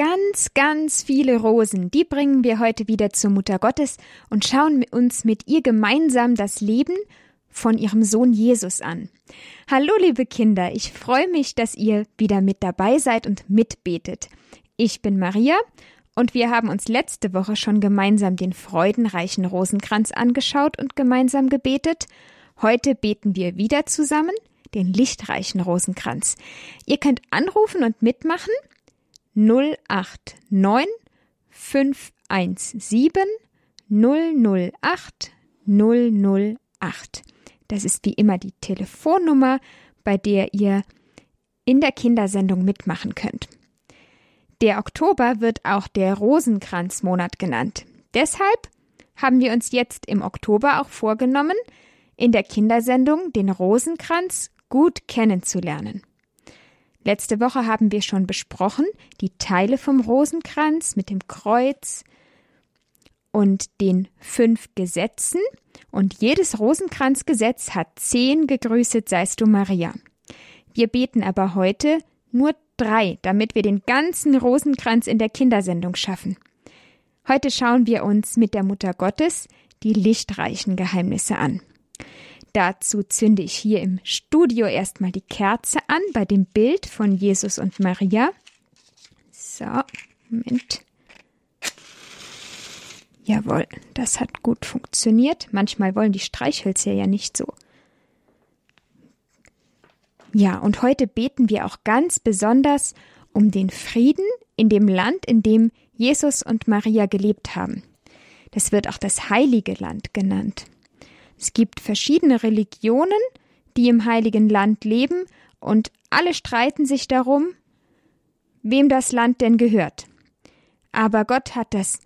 ganz, ganz viele Rosen. Die bringen wir heute wieder zur Mutter Gottes und schauen uns mit ihr gemeinsam das Leben von ihrem Sohn Jesus an. Hallo, liebe Kinder, ich freue mich, dass ihr wieder mit dabei seid und mitbetet. Ich bin Maria und wir haben uns letzte Woche schon gemeinsam den freudenreichen Rosenkranz angeschaut und gemeinsam gebetet. Heute beten wir wieder zusammen den lichtreichen Rosenkranz. Ihr könnt anrufen und mitmachen 089 517 008 008. Das ist wie immer die Telefonnummer, bei der ihr in der Kindersendung mitmachen könnt. Der Oktober wird auch der Rosenkranzmonat genannt. Deshalb haben wir uns jetzt im Oktober auch vorgenommen, in der Kindersendung den Rosenkranz gut kennenzulernen. Letzte Woche haben wir schon besprochen, die Teile vom Rosenkranz mit dem Kreuz und den fünf Gesetzen. Und jedes Rosenkranzgesetz hat zehn Gegrüßet seist du Maria. Wir beten aber heute nur drei, damit wir den ganzen Rosenkranz in der Kindersendung schaffen. Heute schauen wir uns mit der Mutter Gottes die lichtreichen Geheimnisse an. Dazu zünde ich hier im Studio erstmal die Kerze an bei dem Bild von Jesus und Maria. So, Moment. Jawohl, das hat gut funktioniert. Manchmal wollen die Streichhölzer ja nicht so. Ja, und heute beten wir auch ganz besonders um den Frieden in dem Land, in dem Jesus und Maria gelebt haben. Das wird auch das heilige Land genannt. Es gibt verschiedene Religionen, die im heiligen Land leben, und alle streiten sich darum, wem das Land denn gehört. Aber Gott hat das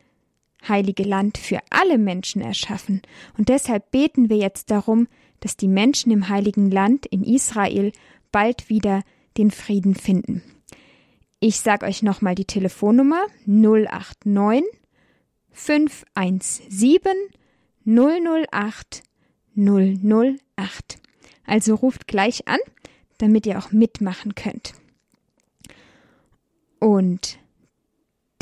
heilige Land für alle Menschen erschaffen, und deshalb beten wir jetzt darum, dass die Menschen im heiligen Land in Israel bald wieder den Frieden finden. Ich sag euch nochmal die Telefonnummer 089 517 008 008. Also ruft gleich an, damit ihr auch mitmachen könnt. Und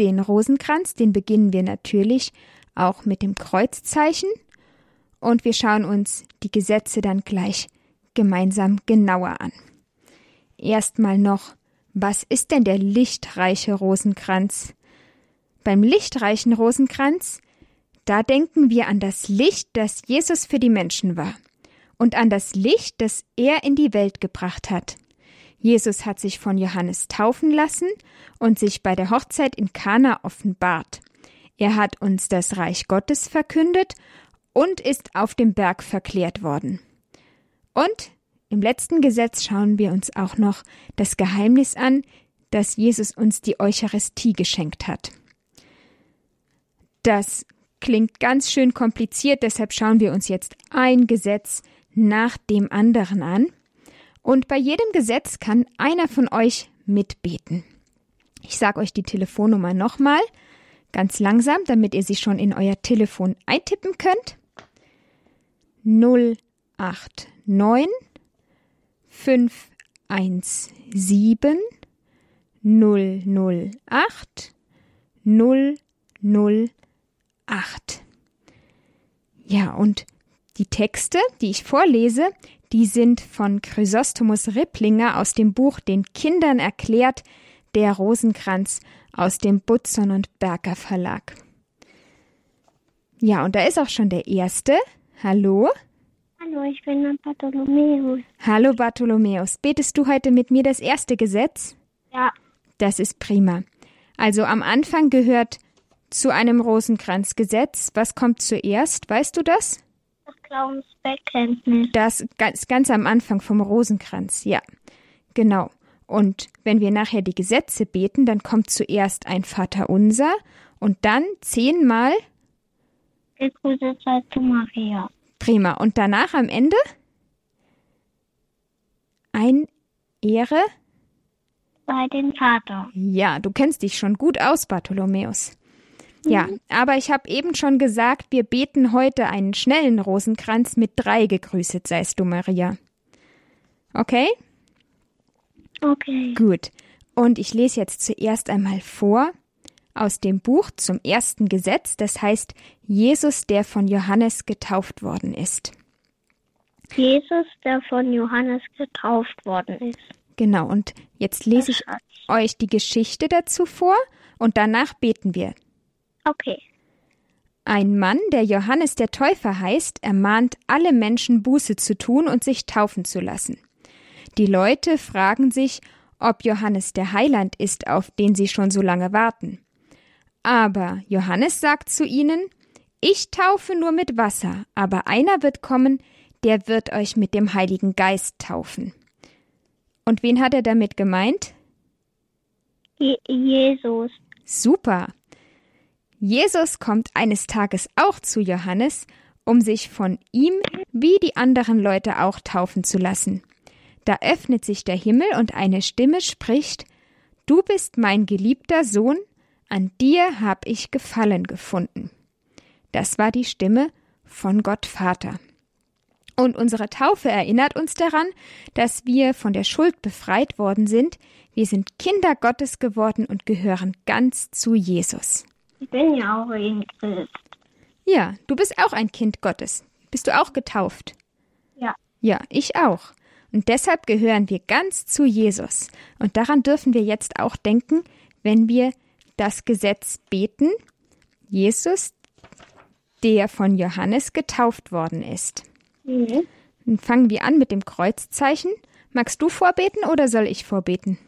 den Rosenkranz, den beginnen wir natürlich auch mit dem Kreuzzeichen und wir schauen uns die Gesetze dann gleich gemeinsam genauer an. Erstmal noch, was ist denn der lichtreiche Rosenkranz? Beim lichtreichen Rosenkranz da denken wir an das Licht, das Jesus für die Menschen war und an das Licht, das er in die Welt gebracht hat. Jesus hat sich von Johannes taufen lassen und sich bei der Hochzeit in Kana offenbart. Er hat uns das Reich Gottes verkündet und ist auf dem Berg verklärt worden. Und im letzten Gesetz schauen wir uns auch noch das Geheimnis an, dass Jesus uns die Eucharistie geschenkt hat. Das klingt ganz schön kompliziert, deshalb schauen wir uns jetzt ein Gesetz nach dem anderen an. Und bei jedem Gesetz kann einer von euch mitbeten. Ich sage euch die Telefonnummer nochmal, ganz langsam, damit ihr sie schon in euer Telefon eintippen könnt. 089 517 008 008 8. Ja, und die Texte, die ich vorlese, die sind von Chrysostomus Ripplinger aus dem Buch Den Kindern erklärt, der Rosenkranz aus dem Butzon und Berger Verlag. Ja, und da ist auch schon der erste. Hallo? Hallo, ich bin Bartholomäus. Hallo Bartholomäus. Betest du heute mit mir das erste Gesetz? Ja. Das ist prima. Also am Anfang gehört zu einem Rosenkranzgesetz. Was kommt zuerst? Weißt du das? Das Glaubensbekenntnis. Das ganz, ganz am Anfang vom Rosenkranz, ja. Genau. Und wenn wir nachher die Gesetze beten, dann kommt zuerst ein Vaterunser und dann zehnmal Gegrüßet sei zu Maria. Prima. Und danach am Ende ein Ehre Bei den Vater. Ja, du kennst dich schon gut aus, Bartholomäus. Ja, aber ich habe eben schon gesagt, wir beten heute einen schnellen Rosenkranz mit drei gegrüßet seist du, Maria. Okay? Okay. Gut. Und ich lese jetzt zuerst einmal vor aus dem Buch zum ersten Gesetz, das heißt Jesus, der von Johannes getauft worden ist. Jesus, der von Johannes getauft worden ist. Genau, und jetzt lese ich euch die Geschichte dazu vor und danach beten wir. Okay. Ein Mann, der Johannes der Täufer heißt, ermahnt alle Menschen Buße zu tun und sich taufen zu lassen. Die Leute fragen sich, ob Johannes der Heiland ist, auf den sie schon so lange warten. Aber Johannes sagt zu ihnen, ich taufe nur mit Wasser, aber einer wird kommen, der wird euch mit dem Heiligen Geist taufen. Und wen hat er damit gemeint? Je Jesus. Super. Jesus kommt eines Tages auch zu Johannes, um sich von ihm wie die anderen Leute auch taufen zu lassen. Da öffnet sich der Himmel und eine Stimme spricht Du bist mein geliebter Sohn, an dir hab ich Gefallen gefunden. Das war die Stimme von Gott Vater. Und unsere Taufe erinnert uns daran, dass wir von der Schuld befreit worden sind. Wir sind Kinder Gottes geworden und gehören ganz zu Jesus. Ich bin ja auch ein Christ. Ja, du bist auch ein Kind Gottes. Bist du auch getauft? Ja. Ja, ich auch. Und deshalb gehören wir ganz zu Jesus. Und daran dürfen wir jetzt auch denken, wenn wir das Gesetz beten. Jesus, der von Johannes getauft worden ist. Mhm. Dann fangen wir an mit dem Kreuzzeichen. Magst du vorbeten oder soll ich vorbeten?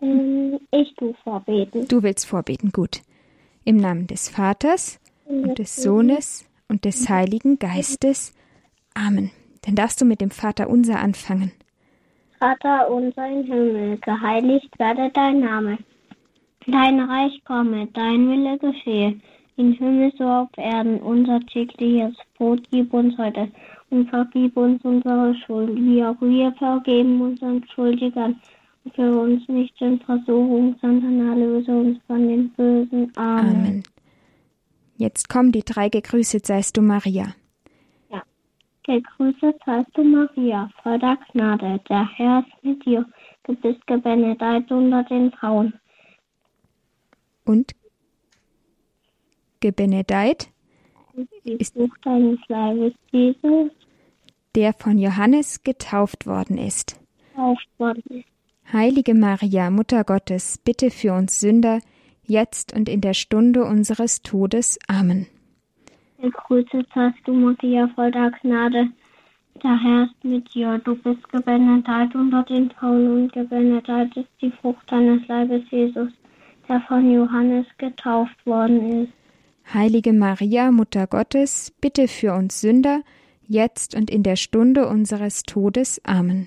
Ich tu vorbeten. Du willst vorbeten, gut. Im Namen des Vaters und des Sohnes und des Heiligen Geistes. Amen. Dann darfst du mit dem Vater unser anfangen. Vater unser im Himmel, geheiligt werde dein Name. Dein Reich komme, dein Wille geschehe, im Himmel so auf Erden. Unser tägliches Brot gib uns heute und vergib uns unsere Schuld, wie auch wir vergeben unseren Schuldigern. Führe uns nicht in Versuchung, sondern erlöse uns von den Bösen. Amen. Amen. Jetzt kommen die drei gegrüßet seist du Maria. Gegrüßet seist du, Maria, voll der Gnade. Der Herr ist mit dir. Du bist gebenedeit unter den Frauen. Und gebenedeit, Ist- deines Leibes, Jesus, der von Johannes getauft worden ist. tauft worden ist. Heilige Maria, Mutter Gottes, bitte für uns Sünder, jetzt und in der Stunde unseres Todes. Amen. Gegrüßet seist du, Maria, voll der Gnade. Der Herr ist mit dir. Du bist gebenedeit unter den Frauen und gebenedeit ist die Frucht deines Leibes, Jesus, der von Johannes getauft worden ist. Heilige Maria, Mutter Gottes, bitte für uns Sünder, jetzt und in der Stunde unseres Todes. Amen.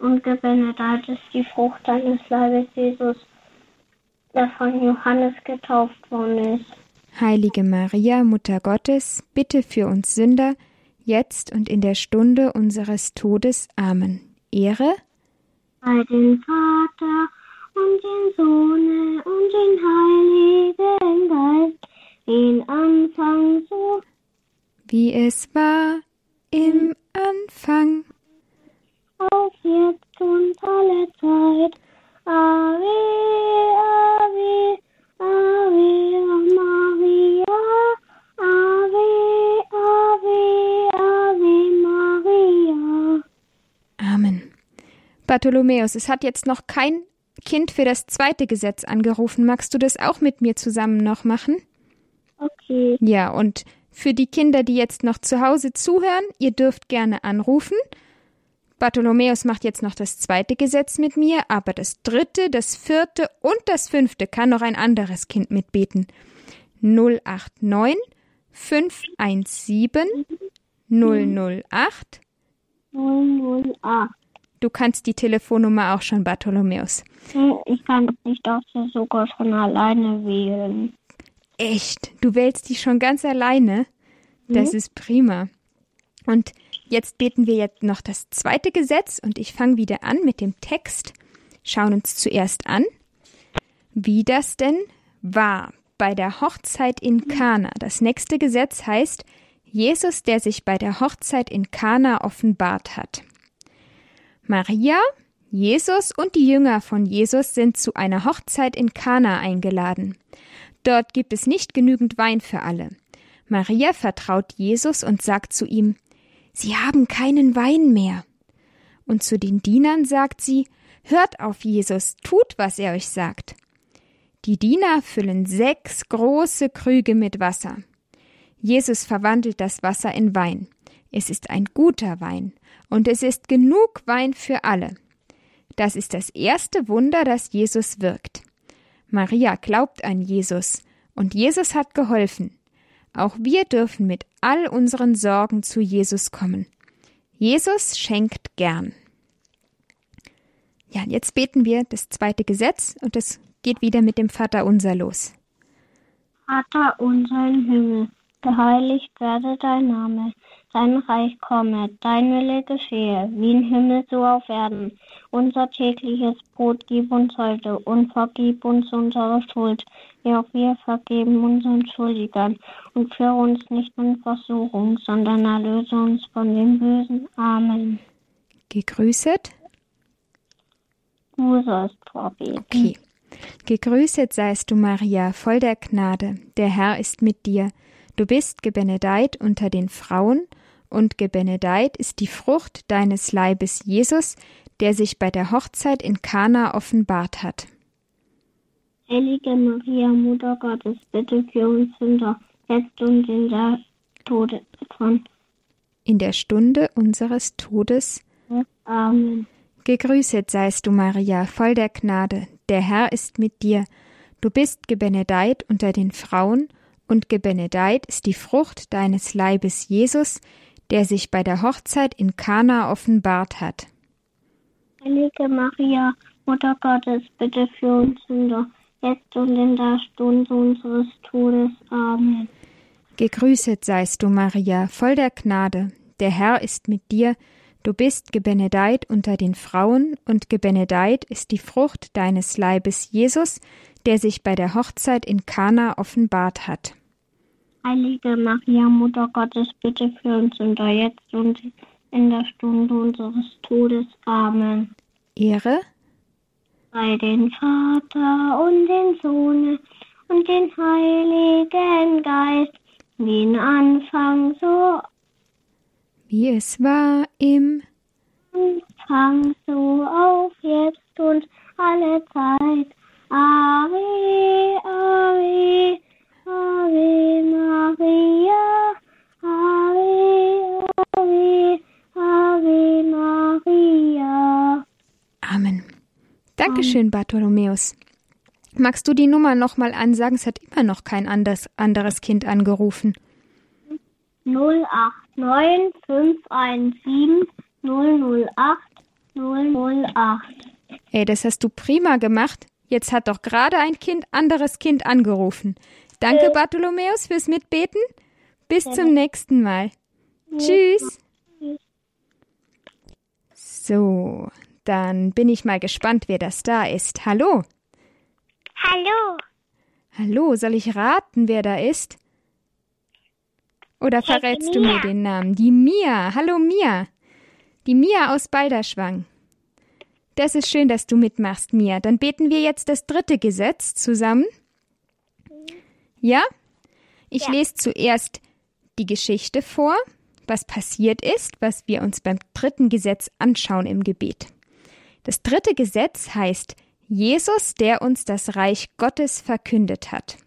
Und gebenedeit ist die Frucht deines Leibes, Jesus, der von Johannes getauft worden ist. Heilige Maria, Mutter Gottes, bitte für uns Sünder, jetzt und in der Stunde unseres Todes. Amen. Ehre, bei den Vater und den Sohne und den Heiligen Geist, den Anfang so wie es war im Anfang. Auf jetzt und alle Zeit. Ave, Ave, Ave Maria, Ave, Ave, Ave Maria. Amen. Bartholomäus, es hat jetzt noch kein Kind für das zweite Gesetz angerufen. Magst du das auch mit mir zusammen noch machen? Okay, Ja, und für die Kinder, die jetzt noch zu Hause zuhören, ihr dürft gerne anrufen. Bartholomäus macht jetzt noch das zweite Gesetz mit mir, aber das dritte, das vierte und das fünfte kann noch ein anderes Kind mitbeten. 089 517 008. 008. Du kannst die Telefonnummer auch schon, Bartholomäus. Ich kann ich darf sie sogar schon alleine wählen. Echt? Du wählst die schon ganz alleine? Das ist prima. Und jetzt beten wir jetzt noch das zweite Gesetz und ich fange wieder an mit dem Text. Schauen uns zuerst an, wie das denn war bei der Hochzeit in Kana. Das nächste Gesetz heißt Jesus, der sich bei der Hochzeit in Kana offenbart hat. Maria, Jesus und die Jünger von Jesus sind zu einer Hochzeit in Kana eingeladen. Dort gibt es nicht genügend Wein für alle. Maria vertraut Jesus und sagt zu ihm, Sie haben keinen Wein mehr. Und zu den Dienern sagt sie, Hört auf Jesus, tut, was er euch sagt. Die Diener füllen sechs große Krüge mit Wasser. Jesus verwandelt das Wasser in Wein. Es ist ein guter Wein, und es ist genug Wein für alle. Das ist das erste Wunder, das Jesus wirkt. Maria glaubt an Jesus, und Jesus hat geholfen. Auch wir dürfen mit all unseren Sorgen zu Jesus kommen. Jesus schenkt gern. Ja, jetzt beten wir das zweite Gesetz und es geht wieder mit dem Vater unser los. Vater unser im Himmel, geheiligt werde dein Name, dein Reich komme, dein Wille geschehe, wie im Himmel so auf Erden. Unser tägliches Brot gib uns heute und vergib uns unsere Schuld, auch wir vergeben unseren Schuldigern. Und führe uns nicht in Versuchung, sondern erlöse uns von dem Bösen. Amen. Gegrüßet. Du sollst vorbeten. Okay. Gegrüßet seist du, Maria, voll der Gnade. Der Herr ist mit dir. Du bist gebenedeit unter den Frauen, und gebenedeit ist die Frucht deines Leibes, Jesus, der sich bei der Hochzeit in Kana offenbart hat. Heilige Maria, Mutter Gottes, bitte für uns Sünder, jetzt und in der Tode von In der Stunde unseres Todes. Amen. Gegrüßet seist du, Maria, voll der Gnade. Der Herr ist mit dir. Du bist gebenedeit unter den Frauen, und gebenedeit ist die Frucht deines Leibes, Jesus, der sich bei der Hochzeit in Kana offenbart hat. Heilige Maria, Mutter Gottes, bitte für uns Sünder, jetzt und in der Stunde unseres Todes. Amen. Gegrüßet seist du, Maria, voll der Gnade. Der Herr ist mit dir. Du bist gebenedeit unter den Frauen, und gebenedeit ist die Frucht deines Leibes, Jesus, der sich bei der Hochzeit in Kana offenbart hat. Heilige Maria, Mutter Gottes, bitte für uns Sünder, jetzt und in der Stunde unseres Todes. Amen. Ehre, Bei den Vater und den Sohn und den Heiligen Geist, wie in Anfang so wie es war im Anfang so auf jetzt und alle Zeit. Ave, Ave, Ave Maria, Ave, Ave, Ave Maria. Amen. Dankeschön, Bartholomäus. Magst du die Nummer nochmal ansagen? Es hat immer noch kein anderes, anderes Kind angerufen. 089 517 008 008. Ey, das hast du prima gemacht. Jetzt hat doch gerade ein Kind anderes Kind angerufen. Danke, Bartholomäus, fürs Mitbeten. Bis zum nächsten Mal. Tschüss. So, dann bin ich mal gespannt, wer das da ist. Hallo. Hallo, Hallo, soll ich raten, wer da ist? Oder verrätst du mir den Namen? Die Mia. Hallo Mia. Die Mia aus Balderschwang. Das ist schön, dass du mitmachst, Mia. Dann beten wir jetzt das dritte Gesetz zusammen. Ja? Ich Ja. lese zuerst die Geschichte vor, was passiert ist, was wir uns beim dritten Gesetz anschauen im Gebet. Das dritte Gesetz heißt Jesus, der uns das Reich Gottes verkündet hat.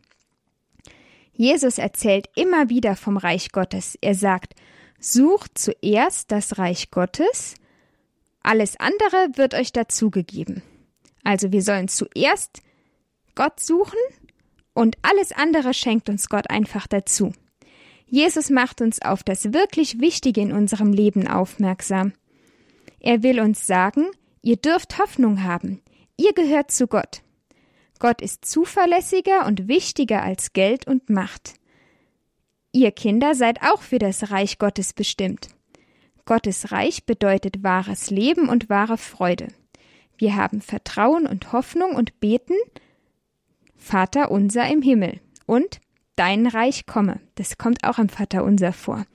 Jesus erzählt immer wieder vom Reich Gottes. Er sagt, sucht zuerst das Reich Gottes, alles andere wird euch dazugegeben. Also wir sollen zuerst Gott suchen und alles andere schenkt uns Gott einfach dazu. Jesus macht uns auf das wirklich Wichtige in unserem Leben aufmerksam. Er will uns sagen, ihr dürft Hoffnung haben. Ihr gehört zu Gott. Gott ist zuverlässiger und wichtiger als Geld und Macht. Ihr Kinder seid auch für das Reich Gottes bestimmt. Gottes Reich bedeutet wahres Leben und wahre Freude. Wir haben Vertrauen und Hoffnung und beten Vater unser im Himmel und Dein Reich komme. Das kommt auch im Vater unser vor.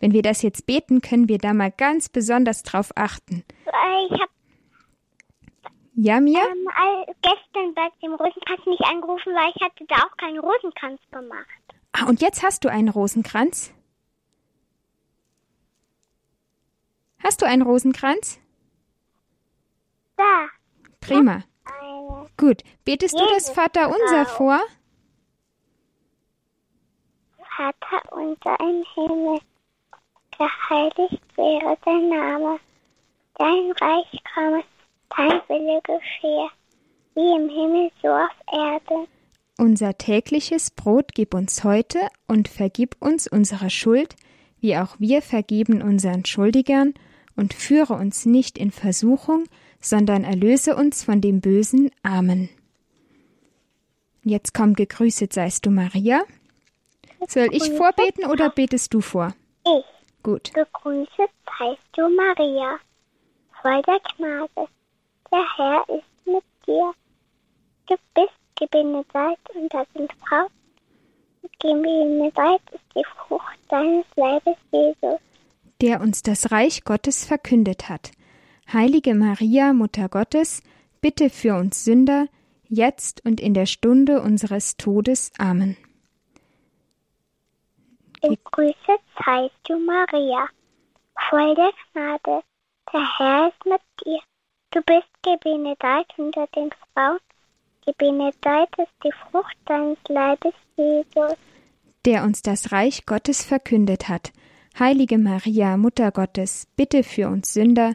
Wenn wir das jetzt beten, können wir da mal ganz besonders drauf achten. Ich habe Ja, Mia? ähm, all- gestern bei dem Rosenkranz nicht angerufen, weil ich hatte da auch keinen Rosenkranz gemacht. Ah, und jetzt hast du einen Rosenkranz? Hast du einen Rosenkranz? Da, Prima. Gut. Betest du das Jesus, Vater unser Frau. vor? Vater unser im Himmel, geheiligt wäre dein Name. Dein Reich komme, dein Wille geschehe, wie im Himmel so auf Erden. Unser tägliches Brot gib uns heute und vergib uns unsere Schuld, wie auch wir vergeben unseren Schuldigern, und führe uns nicht in Versuchung, sondern erlöse uns von dem Bösen. Amen. Jetzt komm, gegrüßet seist du, Maria. Soll ich vorbeten oder betest du vor? Ich, Gut. gegrüßet seist du, Maria, voll der Gnade. Der Herr ist mit dir. Du bist gebenedeit unter den Frauen. und Gebenedeit ist die Frucht deines Leibes, Jesus. der uns das Reich Gottes verkündet hat. Heilige Maria, Mutter Gottes, bitte für uns Sünder, jetzt und in der Stunde unseres Todes. Amen. Gegrüßet seist du, Maria, voll der Gnade. Der Herr ist mit dir. Du bist gebenedeit unter den Frauen. Gebenedeit ist die Frucht deines Leibes, Jesus. Der uns das Reich Gottes verkündet hat. Heilige Maria, Mutter Gottes, bitte für uns Sünder,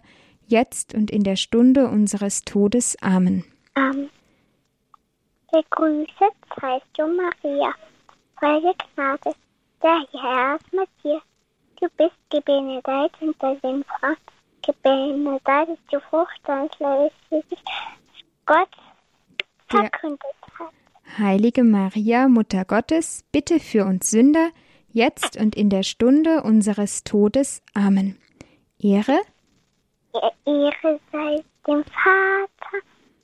jetzt und in der Stunde unseres Todes. Amen. Amen. Gegrüßet seist du, Maria, voll der Gnade. Der Herr ist mit dir. Du bist gebenedeit unter den Frauen. Gebenedeit ist die Frucht Jesus. Gott verkündet hat. Heilige Maria, Mutter Gottes, bitte für uns Sünder, jetzt und in der Stunde unseres Todes. Amen. Ehre Ehre sei dem Vater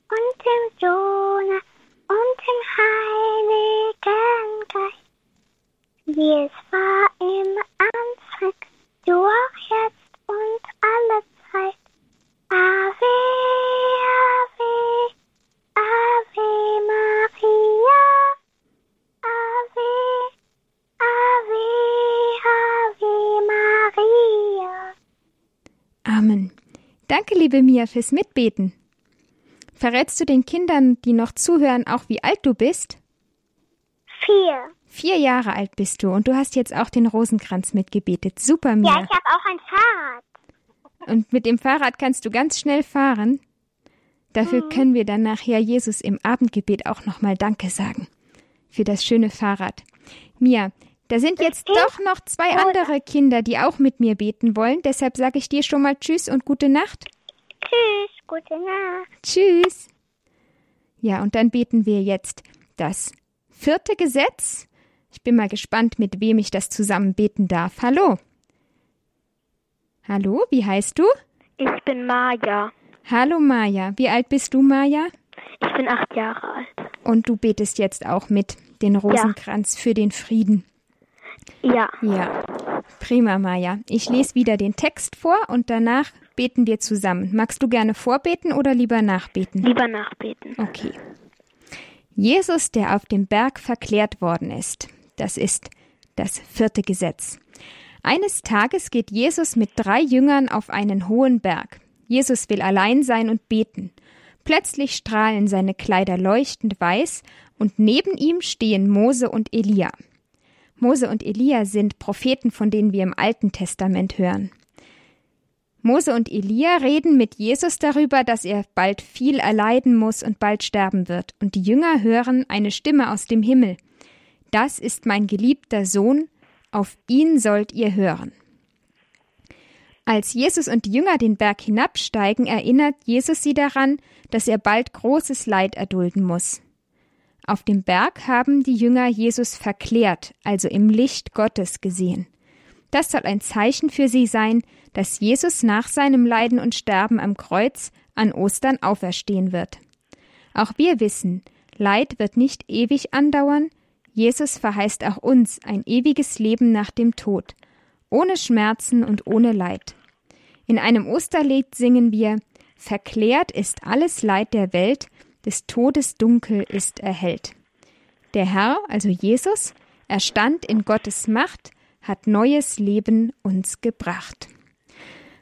und dem Sohne und dem Heiligen Geist, wie es war im Anfang, so auch jetzt und alle Zeit. Ave, Ave, Ave Maria, Ave, Ave, Ave Maria. Amen. Danke, liebe Mia, fürs Mitbeten. Verrätst du den Kindern, die noch zuhören, auch wie alt du bist? Vier. Vier Jahre alt bist du und du hast jetzt auch den Rosenkranz mitgebetet. Super, Ja, Mia. ich habe auch ein Fahrrad. Und mit dem Fahrrad kannst du ganz schnell fahren. Dafür können wir dann nachher Jesus im Abendgebet auch nochmal Danke sagen. Für das schöne Fahrrad. Mia, da sind jetzt doch noch zwei andere Kinder, die auch mit mir beten wollen. Deshalb sage ich dir schon mal Tschüss und gute Nacht. Tschüss, gute Nacht. Tschüss. Ja, und dann beten wir jetzt das vierte Gesetz. Ich bin mal gespannt, mit wem ich das zusammen beten darf. Hallo. Hallo, wie heißt du? Ich bin Maja. Hallo Maja. Wie alt bist du, Maja? Ich bin acht Jahre alt. Und du betest jetzt auch mit den Rosenkranz für den Frieden. Ja. Ja. Prima, Maja. Ich lese wieder den Text vor und danach beten wir zusammen. Magst du gerne vorbeten oder lieber nachbeten? Lieber nachbeten. Okay. Jesus, der auf dem Berg verklärt worden ist. Das ist das vierte Gesetz. Eines Tages geht Jesus mit drei Jüngern auf einen hohen Berg. Jesus will allein sein und beten. Plötzlich strahlen seine Kleider leuchtend weiß und neben ihm stehen Mose und Elia. Mose und Elia sind Propheten, von denen wir im Alten Testament hören. Mose und Elia reden mit Jesus darüber, dass er bald viel erleiden muss und bald sterben wird. Und die Jünger hören eine Stimme aus dem Himmel. Das ist mein geliebter Sohn, auf ihn sollt ihr hören. Als Jesus und die Jünger den Berg hinabsteigen, erinnert Jesus sie daran, dass er bald großes Leid erdulden muss. Auf dem Berg haben die Jünger Jesus verklärt, also im Licht Gottes gesehen. Das soll ein Zeichen für sie sein, dass Jesus nach seinem Leiden und Sterben am Kreuz an Ostern auferstehen wird. Auch wir wissen, Leid wird nicht ewig andauern, Jesus verheißt auch uns ein ewiges Leben nach dem Tod, ohne Schmerzen und ohne Leid. In einem Osterlied singen wir Verklärt ist alles Leid der Welt, des Todes Dunkel ist erhellt. Der Herr, also Jesus, erstand in Gottes Macht, hat neues Leben uns gebracht.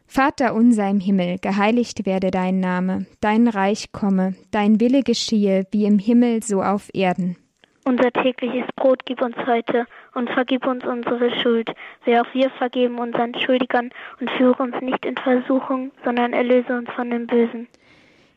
Vater unser im Himmel, geheiligt werde dein Name, dein Reich komme, dein Wille geschehe, wie im Himmel so auf Erden. Unser tägliches Brot gib uns heute und vergib uns unsere Schuld, wie auch wir vergeben unseren Schuldigern und führe uns nicht in Versuchung, sondern erlöse uns von dem Bösen.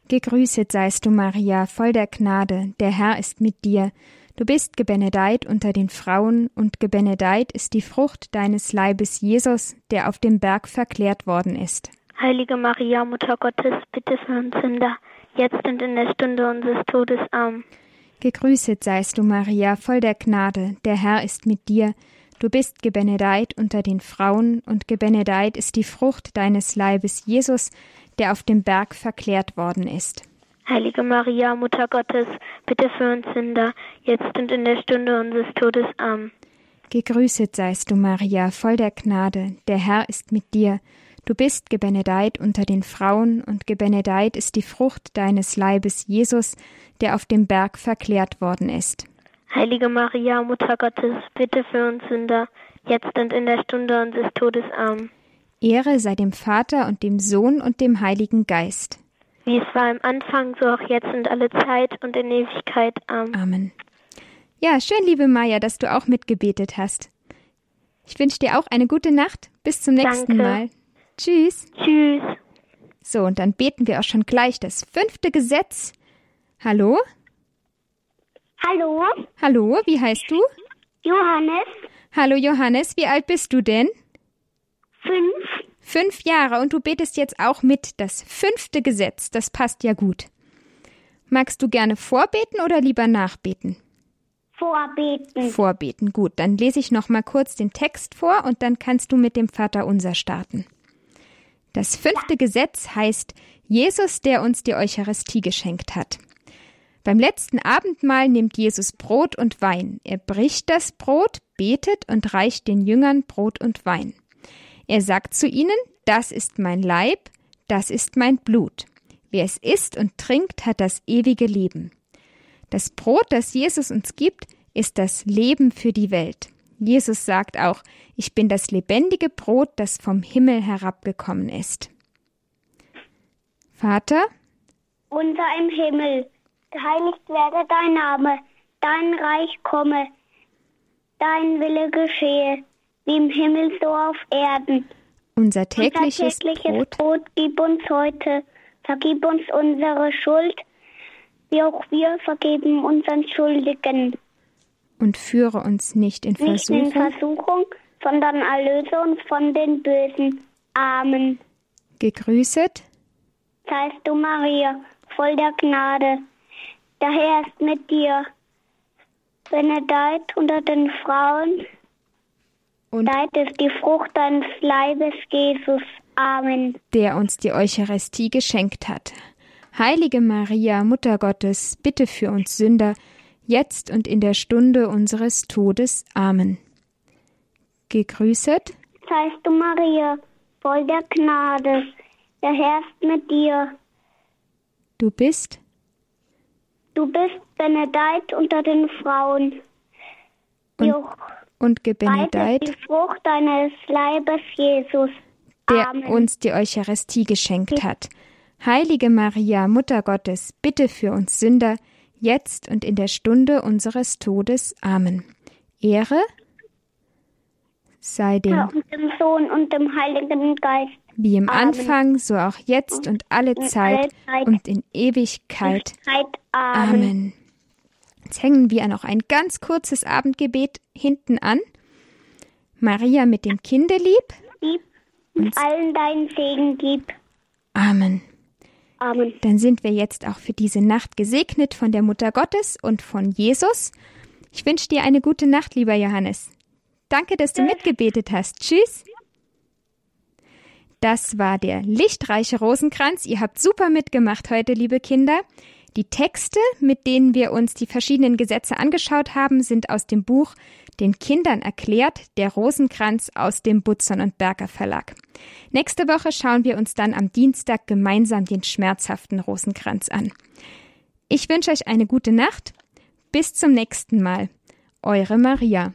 Gegrüßet seist du, Maria, voll der Gnade, der Herr ist mit dir. Du bist gebenedeit unter den Frauen, und gebenedeit ist die Frucht deines Leibes, Jesus, der auf dem Berg verklärt worden ist. Heilige Maria, Mutter Gottes, bitte für uns Sünder, jetzt und in der Stunde unseres Todes. Amen. Gegrüßet seist du, Maria, voll der Gnade, der Herr ist mit dir. Du bist gebenedeit unter den Frauen, und gebenedeit ist die Frucht deines Leibes, Jesus, der auf dem Berg verklärt worden ist. Heilige Maria, Mutter Gottes, bitte für uns Sünder, jetzt und in der Stunde unseres Todes. Amen. Gegrüßet seist du, Maria, voll der Gnade, der Herr ist mit dir. Du bist gebenedeit unter den Frauen, und gebenedeit ist die Frucht deines Leibes, Jesus, der auf dem Berg verklärt worden ist. Heilige Maria, Mutter Gottes, bitte für uns Sünder, jetzt und in der Stunde unseres Todes. Amen. Ehre sei dem Vater und dem Sohn und dem Heiligen Geist. Wie es war im Anfang, so auch jetzt und alle Zeit und in Ewigkeit. Amen. Amen. Ja, schön, liebe Maja, dass du auch mitgebetet hast. Ich wünsche dir auch eine gute Nacht. Bis zum nächsten Danke. Mal. Tschüss. Tschüss. So, und dann beten wir auch schon gleich das fünfte Gesetz. Hallo? Hallo, Hallo, wie heißt du? Johannes, Hallo Johannes, wie alt bist du denn? fünf. Fünf Jahre und du betest jetzt auch mit das fünfte Gesetz. Das passt ja gut. Magst du gerne vorbeten oder lieber nachbeten? Vorbeten. Vorbeten, gut. Dann lese ich noch mal kurz den Text vor und dann kannst du mit dem Vater unser starten. Das fünfte Gesetz heißt Jesus, der uns die Eucharistie geschenkt hat. Beim letzten Abendmahl nimmt Jesus Brot und Wein. Er bricht das Brot, betet und reicht den Jüngern Brot und Wein. Er sagt zu ihnen, das ist mein Leib, das ist mein Blut. Wer es isst und trinkt, hat das ewige Leben. Das Brot, das Jesus uns gibt, ist das Leben für die Welt. Jesus sagt auch, ich bin das lebendige Brot, das vom Himmel herabgekommen ist. Vater, Unser im Himmel, geheiligt werde dein Name, dein Reich komme, dein Wille geschehe, wie im Himmel so auf Erden. unser tägliches, Unser tägliches Brot Brot gib uns heute, vergib uns unsere Schuld, wie auch wir vergeben unseren Schuldigen. Und führe uns nicht in Nicht in Versuchung. Versuchung, sondern erlöse uns von den Bösen. Amen. Gegrüßet Seist du, Maria, voll der Gnade. Der Herr ist mit dir. Benedeit unter den Frauen, und Deit ist die Frucht deines Leibes, Jesus. Amen. der uns die Eucharistie geschenkt hat. Heilige Maria, Mutter Gottes, bitte für uns Sünder, jetzt und in der Stunde unseres Todes. Amen. Gegrüßet Seist du, Maria, voll der Gnade. Der Herr ist mit dir. du bist Du bist benedeit unter den Frauen. Und Joch, und gebenedeit, die Frucht deines Leibes, Jesus. der Amen. uns die Eucharistie geschenkt hat. Heilige Maria, Mutter Gottes, bitte für uns Sünder, jetzt und in der Stunde unseres Todes. Amen. Ehre sei dem, und dem Sohn und dem Heiligen Geist. wie im Amen. Anfang, so auch jetzt und alle In Zeit alle Zeit. und in Ewigkeit. Zeit. Amen. Amen. Jetzt hängen wir noch ein ganz kurzes Abendgebet hinten an. Maria mit dem Kinderlieb. Lieb und allen deinen Segen gib. Amen. Amen. Dann sind wir jetzt auch für diese Nacht gesegnet von der Mutter Gottes und von Jesus. Ich wünsche dir eine gute Nacht, lieber Johannes. Danke, dass du mitgebetet hast. Tschüss. Das war der lichtreiche Rosenkranz. Ihr habt super mitgemacht heute, liebe Kinder. Die Texte, mit denen wir uns die verschiedenen Gesetze angeschaut haben, sind aus dem Buch Den Kindern erklärt, der Rosenkranz aus dem Butzon und Berger Verlag. Nächste Woche schauen wir uns dann am Dienstag gemeinsam den schmerzhaften Rosenkranz an. Ich wünsche euch eine gute Nacht. Bis zum nächsten Mal. Eure Maria.